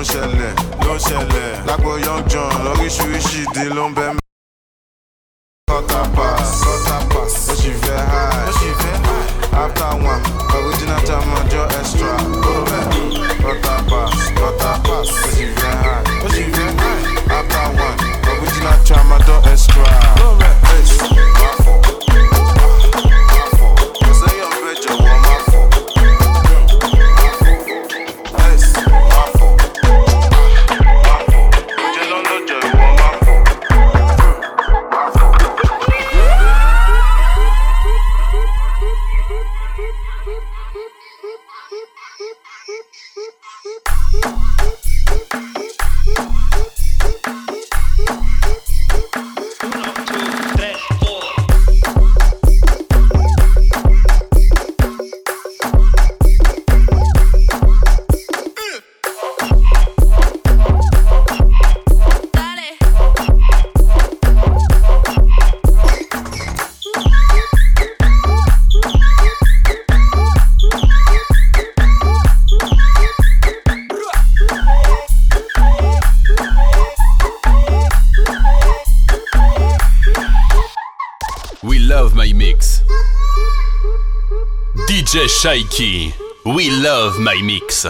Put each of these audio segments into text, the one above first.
ń ṣẹlẹ̀ ló ń ṣẹlẹ̀. What young john lóríṣiríṣi ìdí ló ń bẹ́ẹ̀ DJ Shaiki, we love my mix.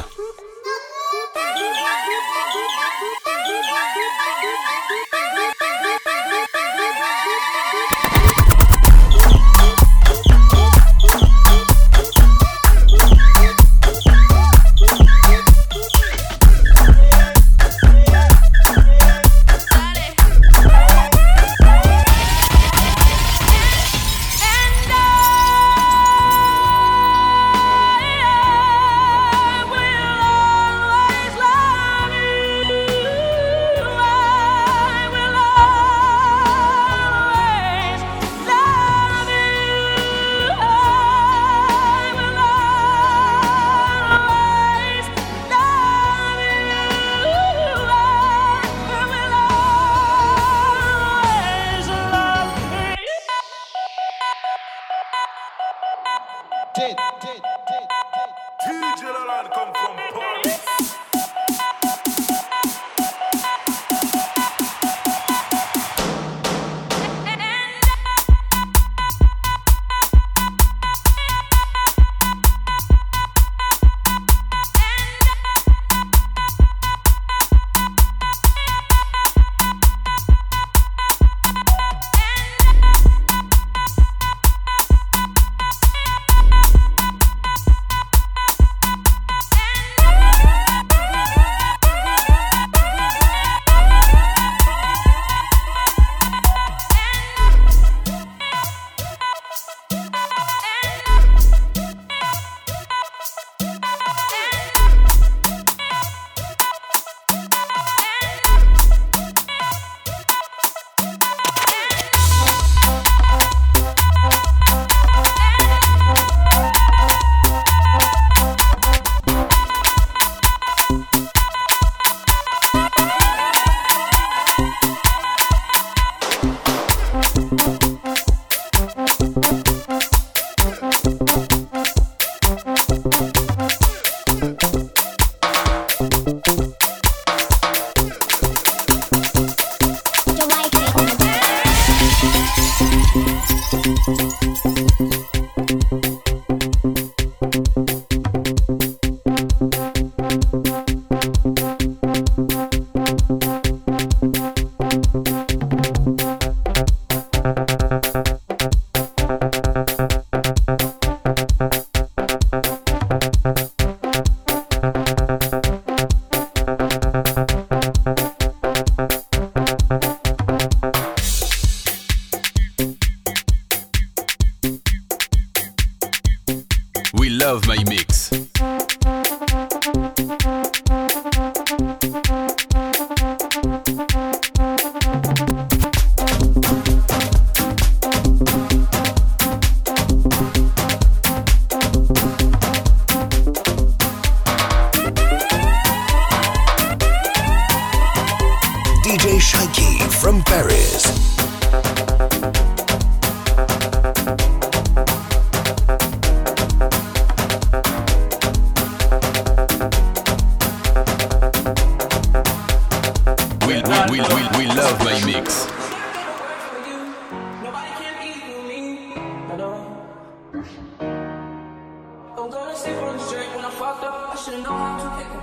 safe on the straight when I'm fucked up. I should've known how to hit her.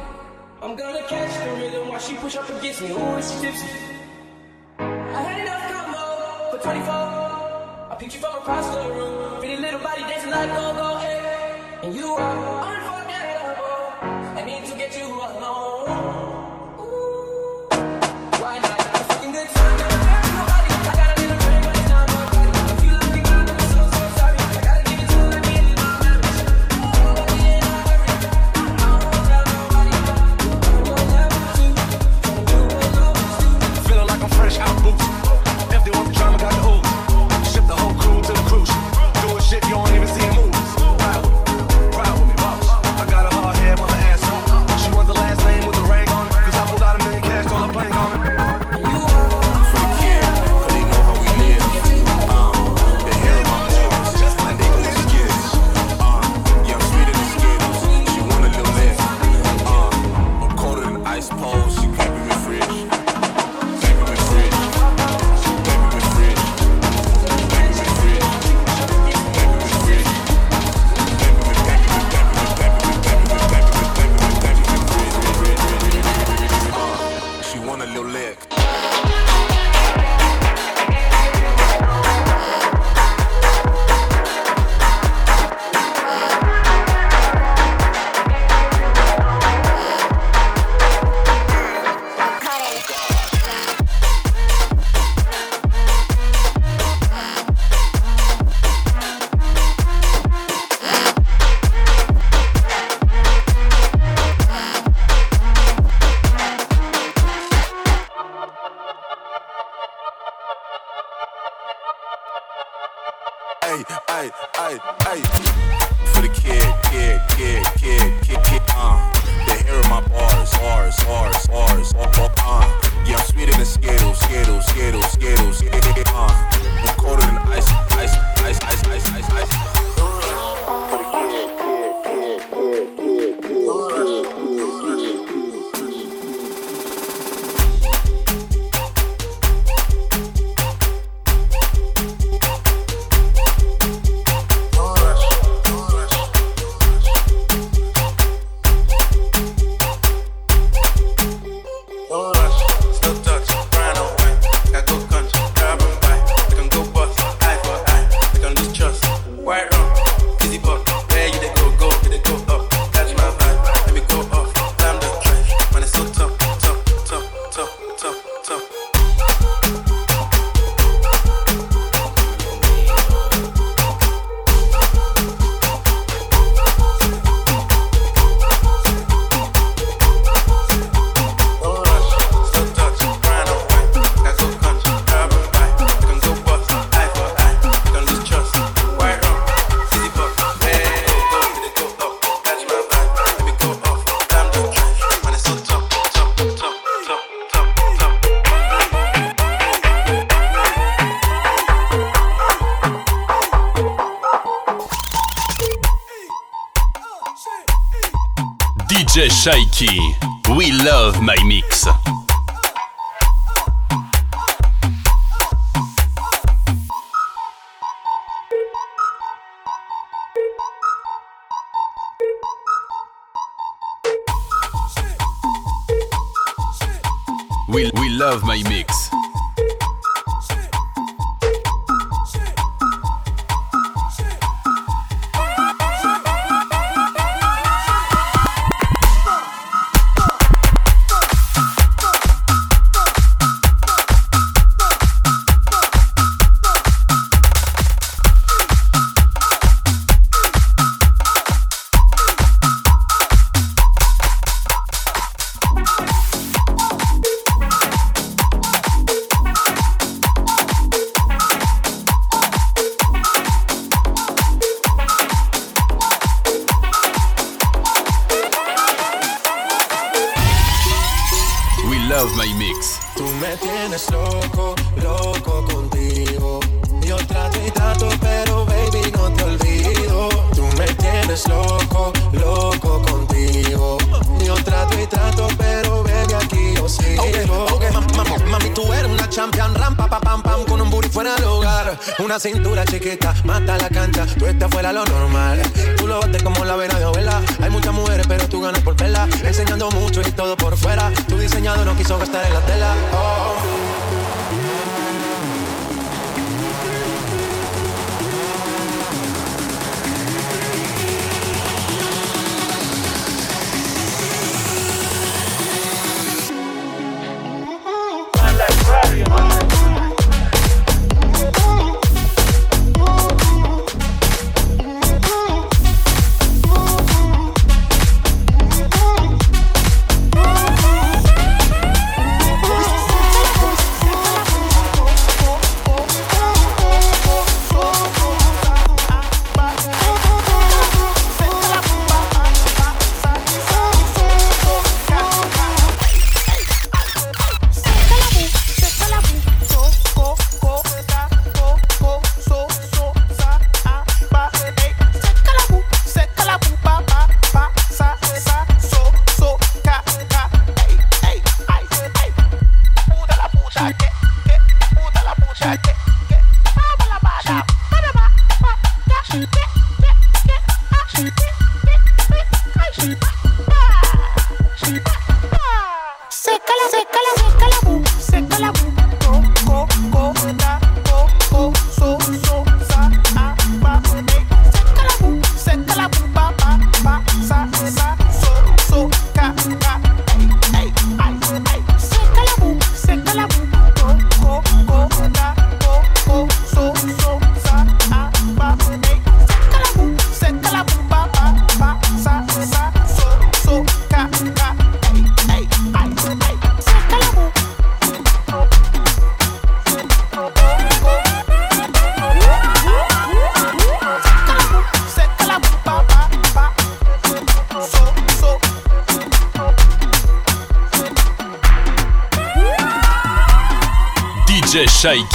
I'm gonna catch the rhythm while she push up against me. Ooh, she tipsy. I had enough combo for 24. I picked you from across the room. Pretty little body dancing like go go. Funky. We love my mix. We, we love my mix. loco, loco contigo. Yo trato y trato, pero bebe aquí yo sí mami, tú eres una champion, rampa, pa pam pam, con un booty fuera del hogar. Una cintura chiquita, mata la cancha, tú estás fuera lo normal. Tú lo bates como la vena de ovela. Hay muchas mujeres, pero tú ganas por vela. Enseñando mucho y todo por fuera. Tu diseñador no quiso gastar en la tela. Oh. шайки.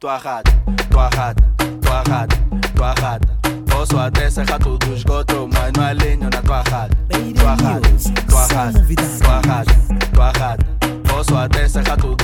Tua rata, tua rata, tua rata, tua rata. Posso até serrar tudo esgoto, mas não alinho na tua rata. Tua rata, tua rata, tua rata, tua rata. Posso até serrar tudo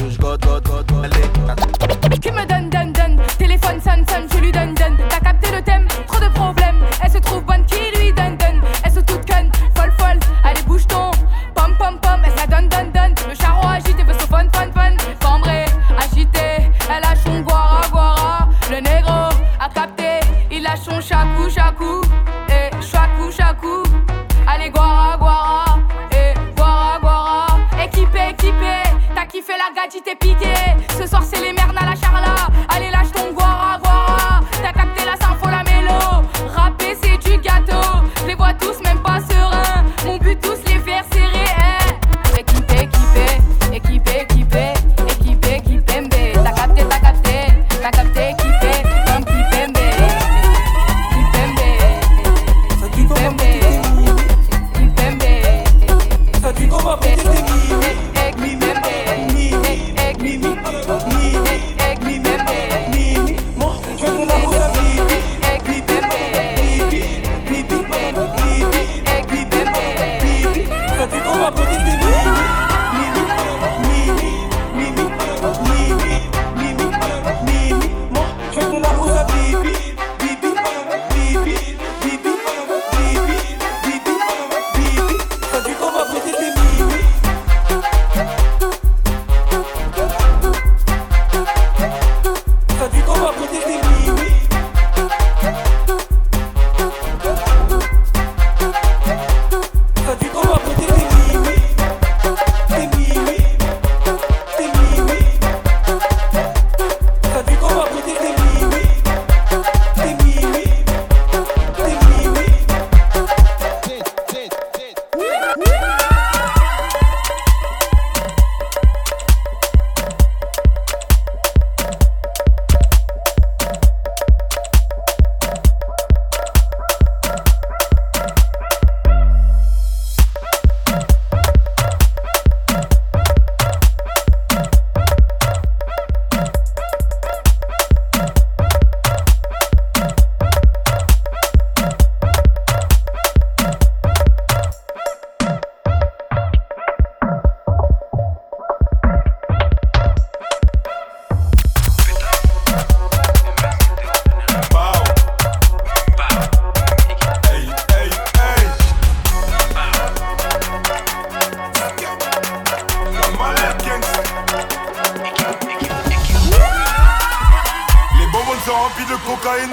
Remplis de cocaïne.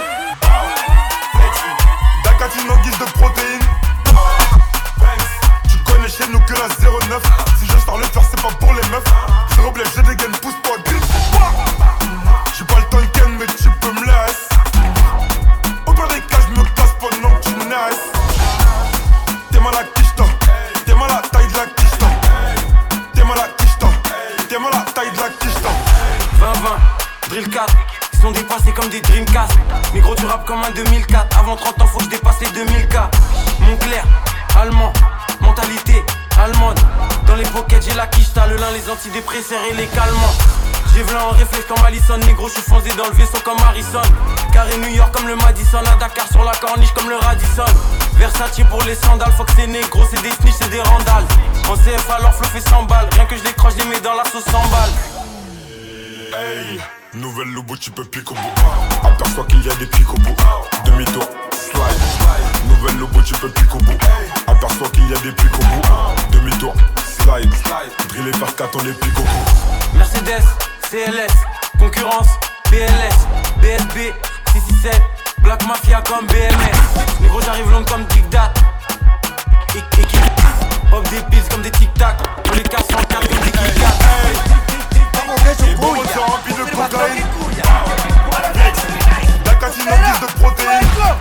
Dacatine en guise de protéines. Tu connais chez nous que la 09. Si je sors le faire, c'est pas pour les meufs. Je roble, j'ai des gaines, pousse pas. J'ai pas le temps de ken, mais tu peux me laisser. Au pire des cas, je me casse pendant que tu naisses. T'es mal à quicheta, t'es mal à taille de la quicheta. T'es mal à quicheta, t'es mal à taille de la quicheta. 20-20, drill 4 Ils sont dépassés comme des Dreamcast. Mais gros, tu rap comme un 2004. Avant 30 ans, faut que je dépasse les 2000K. Montclair, allemand, mentalité allemande. Dans les pockets, j'ai la quicheta, le lin, les antidépresseurs et les calmants. J'ai v'là en réflexe comme Allison, négro, je suis foncé dans le vaisseau comme Harrison. Carré New York comme le Madison, à Dakar sur la corniche comme le Radisson. Versace pour les sandales, faut que c'est négro, c'est des snitch, c'est des randales. En CF alors fluffé sans Nouvelle Lobo, tu peux pique au bout. Ah, aperçois qu'il y a des pics au bout. Ah, Demi-tour, slide. Nouvelle Lobo, tu peux pique au bout. Ah, aperçois qu'il y a des pics au bout. Demi-tour, slide. Drillé par 4, on est pique au bout. Mercedes, CLS, concurrence, BLS, BSB, 667, Black Mafia comme BMS. Négro, j'arrive long comme Dick Dat. Et, des pills comme des tic-tac. On les casse en 4 comme des tic-tac que je de cocaïne Dacatine en guise de protéines.